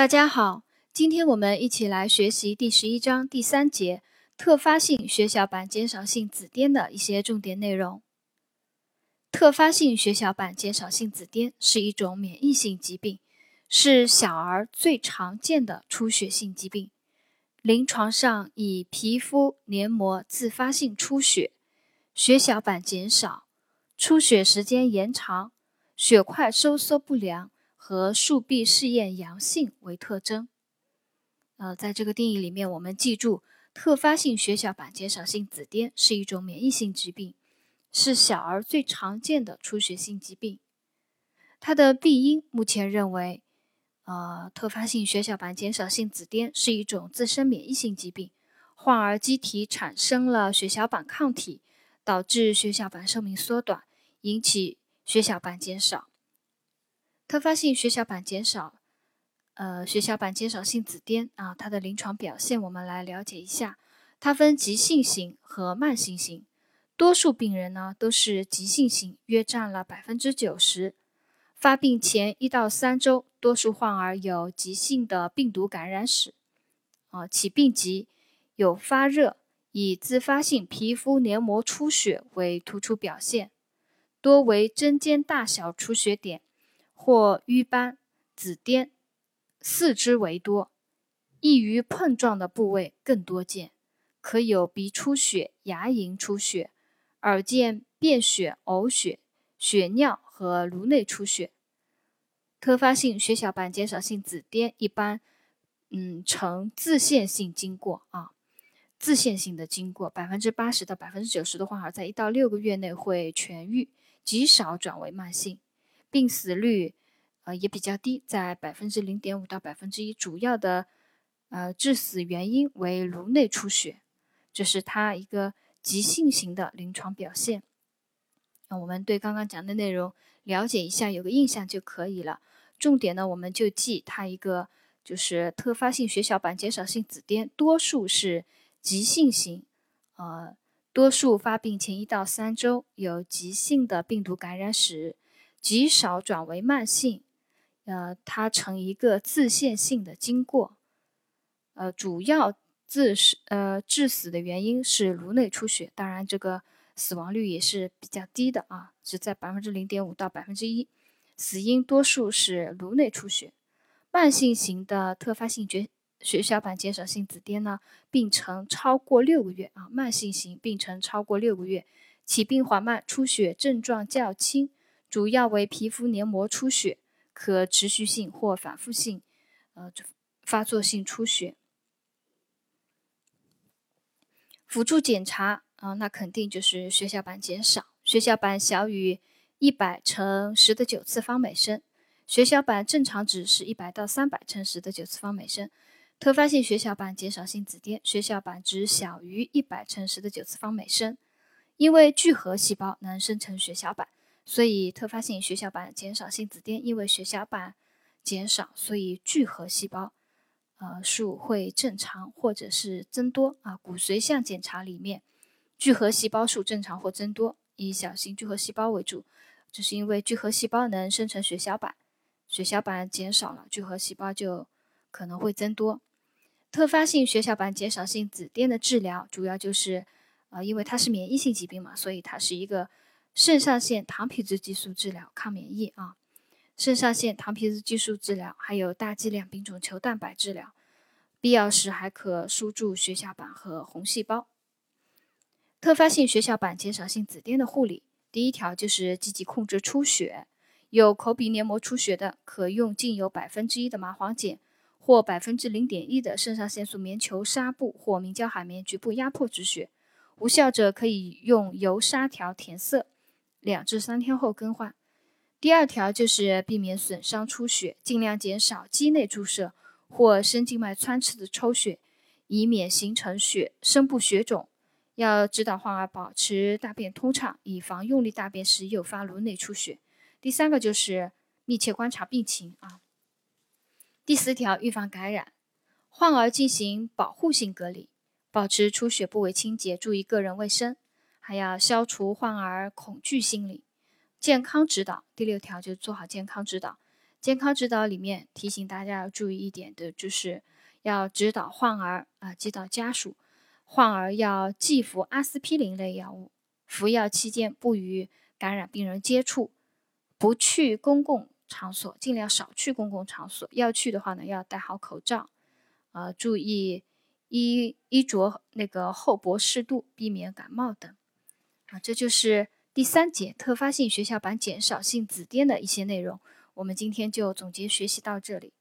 大家好，今天我们一起来学习第十一章第三节特发性血小板减少性紫癜的一些重点内容。特发性血小板减少性紫癜是一种免疫性疾病，是小儿最常见的出血性疾病。临床上以皮肤黏膜自发性出血、血小板减少、出血时间延长、血块收缩不良。和数 B 试验阳性为特征。呃，在这个定义里面，我们记住，特发性血小板减少性紫癜是一种免疫性疾病，是小儿最常见的出血性疾病。它的病因目前认为，呃，特发性血小板减少性紫癜是一种自身免疫性疾病，患儿机体产生了血小板抗体，导致血小板寿命缩短，引起血小板减少。特发性血小板减少，呃，血小板减少性紫癜啊，它的临床表现我们来了解一下。它分急性型和慢性型，多数病人呢都是急性型，约占了百分之九十。发病前一到三周，多数患儿有急性的病毒感染史，啊，起病急，有发热，以自发性皮肤黏膜出血为突出表现，多为针尖大小出血点。或瘀斑、紫癜，四肢为多，易于碰撞的部位更多见，可有鼻出血、牙龈出血，耳见便血、呕血、血尿和颅内出血。特发性血小板减少性紫癜一般，嗯，呈自限性经过啊，自限性的经过，百分之八十到百分之九十的患儿在一到六个月内会痊愈，极少转为慢性。病死率，呃也比较低，在百分之零点五到百分之一。主要的，呃致死原因为颅内出血，这是它一个急性型的临床表现。那我们对刚刚讲的内容了解一下，有个印象就可以了。重点呢，我们就记它一个，就是特发性血小板减少性紫癜，多数是急性型，呃，多数发病前一到三周有急性的病毒感染史。极少转为慢性，呃，它呈一个自限性的经过，呃，主要致死呃致死的原因是颅内出血，当然这个死亡率也是比较低的啊，只在百分之零点五到百分之一，死因多数是颅内出血。慢性型的特发性血血小板减少性紫癜呢，病程超过六个月啊，慢性型病程超过六个月，起病缓慢，出血症状较轻。主要为皮肤黏膜出血，可持续性或反复性，呃，发作性出血。辅助检查啊，那肯定就是血小板减少，血小板小于一百乘十的九次方每升，血小板正常值是一百到三百乘十的九次方每升。特发性血小板减少性紫癜，血小板值小于一百乘十的九次方每升，因为聚合细胞能生成血小板。所以，特发性血小板减少性紫癜，因为血小板减少，所以聚合细胞呃数会正常或者是增多啊。骨髓相检查里面，聚合细胞数正常或增多，以小型聚合细胞为主，这是因为聚合细胞能生成血小板，血小板减少了，聚合细胞就可能会增多。特发性血小板减少性紫癜的治疗，主要就是啊，因为它是免疫性疾病嘛，所以它是一个。肾上腺糖皮质激素治疗抗免疫啊，肾上腺糖皮质激素治疗，还有大剂量丙种球蛋白治疗，必要时还可输注血小板和红细胞。特发性血小板减少性紫癜的护理，第一条就是积极控制出血，有口鼻黏膜出血的，可用净有百分之一的麻黄碱或百分之零点一的肾上腺素棉球纱布或明胶海绵局部压迫止血，无效者可以用油纱条填塞。两至三天后更换。第二条就是避免损伤出血，尽量减少肌内注射或深静脉穿刺的抽血，以免形成血深部血肿。要指导患儿保持大便通畅，以防用力大便时诱发颅内出血。第三个就是密切观察病情啊。第四条，预防感染，患儿进行保护性隔离，保持出血部位清洁，注意个人卫生。还要消除患儿恐惧心理，健康指导。第六条就做好健康指导，健康指导里面提醒大家要注意一点的，就是要指导患儿啊，指导家属，患儿要忌服阿司匹林类药物，服药期间不与感染病人接触，不去公共场所，尽量少去公共场所。要去的话呢，要戴好口罩，呃，注意衣衣着那个厚薄适度，避免感冒等。啊，这就是第三节特发性血小板减少性紫癜的一些内容。我们今天就总结学习到这里。